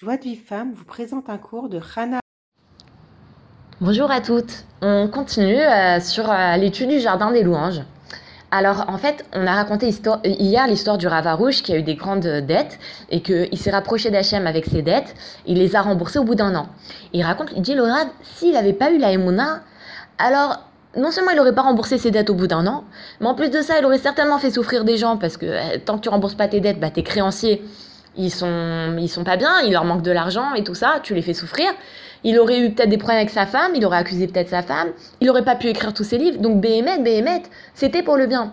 Joie de vie vous présente un cours de Hana. Bonjour à toutes. On continue euh, sur euh, l'étude du jardin des louanges. Alors en fait, on a raconté hier l'histoire du Ravarouche qui a eu des grandes dettes et qu'il s'est rapproché d'Hachem avec ses dettes. Il les a remboursées au bout d'un an. Il raconte, il dit le Rav, s'il n'avait pas eu la Emouna, alors non seulement il n'aurait pas remboursé ses dettes au bout d'un an, mais en plus de ça, il aurait certainement fait souffrir des gens parce que euh, tant que tu rembourses pas tes dettes, bah, tes créanciers, ils sont, ils sont pas bien, il leur manque de l'argent et tout ça, tu les fais souffrir. Il aurait eu peut-être des problèmes avec sa femme, il aurait accusé peut-être sa femme, il aurait pas pu écrire tous ses livres. Donc Béhémet, Béhémet, c'était pour le bien.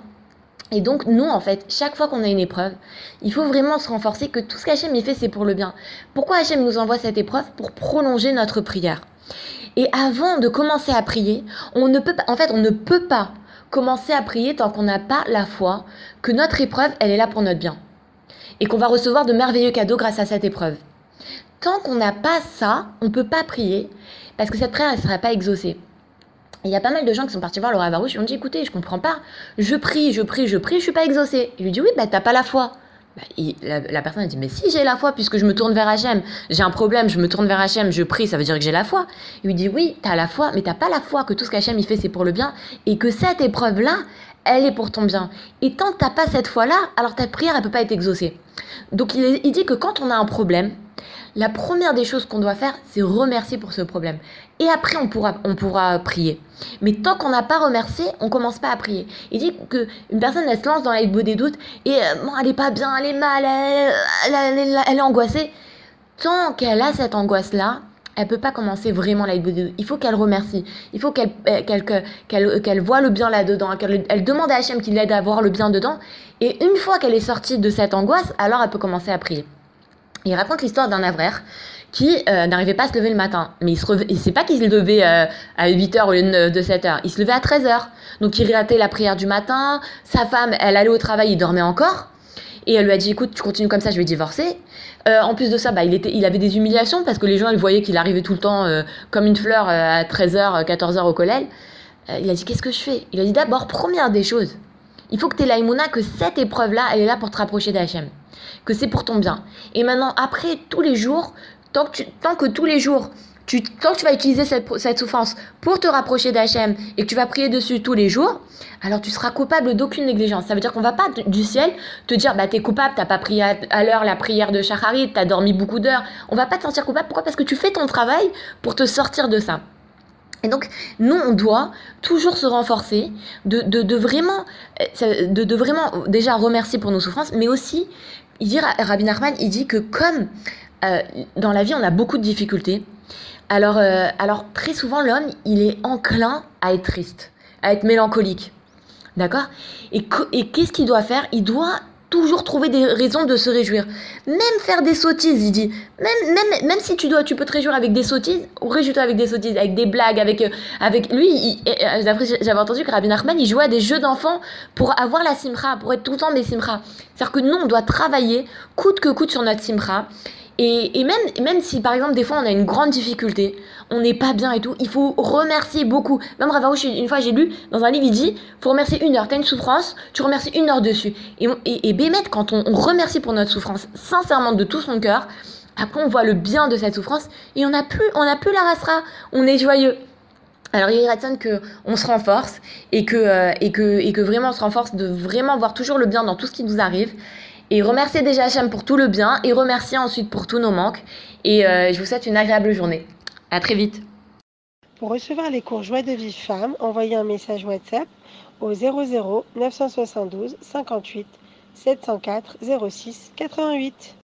Et donc nous, en fait, chaque fois qu'on a une épreuve, il faut vraiment se renforcer que tout ce qu'Hachem fait, c'est pour le bien. Pourquoi Hachem nous envoie cette épreuve? Pour prolonger notre prière. Et avant de commencer à prier, on ne peut pas, en fait, on ne peut pas commencer à prier tant qu'on n'a pas la foi que notre épreuve, elle est là pour notre bien et qu'on va recevoir de merveilleux cadeaux grâce à cette épreuve. Tant qu'on n'a pas ça, on ne peut pas prier parce que cette prière ne sera pas exaucée. Il y a pas mal de gens qui sont partis voir le Ravarouche et ont dit écoutez, je comprends pas, je prie, je prie, je prie, je suis pas exaucé. Il lui dit oui, bah t'as pas la foi. Bah, la, personne a dit mais si j'ai la foi puisque je me tourne vers Hachem, j'ai un problème, je me tourne vers Hachem, je prie, ça veut dire que j'ai la foi. Il lui dit oui, t'as la foi, mais t'as pas la foi que tout ce qu'Hachem il fait c'est pour le bien et que cette épreuve là, elle est pour ton bien. Et tant que t'as pas cette foi là, alors ta prière elle peut pas être exaucée. Donc il, dit que quand on a un problème, la première des choses qu'on doit faire, c'est remercier pour ce problème. Et après, on pourra, on pourra prier. Mais tant qu'on n'a pas remercié, on commence pas à prier. Il dit qu'une personne, elle se lance dans la des doutes et euh, bon, elle est pas bien, elle est mal, elle, elle est angoissée. Tant qu'elle a cette angoisse-là, elle peut pas commencer vraiment la Il faut qu'elle remercie. Il faut qu'elle euh, qu'elle qu'elle voit le bien là-dedans. Elle demande à Hachem qu'il l'aide à voir le bien dedans. Et une fois qu'elle est sortie de cette angoisse, alors elle peut commencer à prier. Il raconte l'histoire d'un avraire qui euh, n'arrivait pas à se lever le matin. Mais il ne il sait pas qu'il se levait euh, à 8h au lieu de 7h. Il se levait à 13h. Donc il ratait la prière du matin. Sa femme, elle allait au travail, il dormait encore. Et elle lui a dit écoute, tu continues comme ça, je vais divorcer. Euh, en plus de ça, bah, il, était, il avait des humiliations parce que les gens ils voyaient qu'il arrivait tout le temps euh, comme une fleur euh, à 13h, 14h au collège. il a dit qu'est-ce que je fais? Il a dit d'abord, première des choses, il faut que tu aies l'aïmouna que cette épreuve-là, elle est là pour te rapprocher d'Hachem. Que c'est pour ton bien. Et maintenant, après, tous les jours, tant que, tant que tous les jours, tu, que tu vas utiliser cette, souffrance pour te rapprocher d'Hachem et que tu vas prier dessus tous les jours, alors tu seras coupable d'aucune négligence. Ça veut dire qu'on va pas du ciel te dire bah t'es coupable, t'as pas prié à, l'heure la prière de Shacharit, t'as dormi beaucoup d'heures. On va pas te sentir coupable. Pourquoi? Parce que tu fais ton travail pour te sortir de ça. Et donc, nous, on doit toujours se renforcer, de, vraiment, euh, de, vraiment déjà remercier pour nos souffrances, mais aussi, il dit, Rabbi Nachman, il dit que comme euh, dans la vie, on a beaucoup de difficultés, alors, euh, alors très souvent, l'homme, il est enclin à être triste, à être mélancolique. D'accord? Et, qu'est-ce qu'il doit faire? Il doit toujours trouver des raisons de se réjouir. Même faire des sottises, il dit. Même, même, même si tu dois, tu peux te réjouir avec des sottises, ou réjouis-toi avec des sottises, avec des blagues, avec, euh, avec lui. J'avais entendu que Rabbi Nachman, il jouait à des jeux d'enfants pour avoir la simra, pour être tout le temps des simra. C'est-à-dire que nous, on doit travailler coûte que coûte sur notre simra. Et, même, même si par exemple des fois on a une grande difficulté, on n'est pas bien et tout, il faut remercier beaucoup. Même Ravarouche, une fois j'ai lu dans un livre, il dit faut remercier une heure. T'as une souffrance, tu remercies une heure dessus. Et, et, et Bémet, quand on, remercie pour notre souffrance sincèrement de tout son cœur, après on voit le bien de cette souffrance et on n'a plus, on plus la rasera, on est joyeux. Alors il est que on se renforce et que, euh, et, que, et que vraiment on se renforce de vraiment voir toujours le bien dans tout ce qui nous arrive et remercier déjà Hachem pour tout le bien et remercier ensuite pour tous nos manques. Et euh, je vous souhaite une agréable journée. À très vite. Pour recevoir les cours Joie de vie femme, envoyez un message WhatsApp au 00 972 58 704 06 88.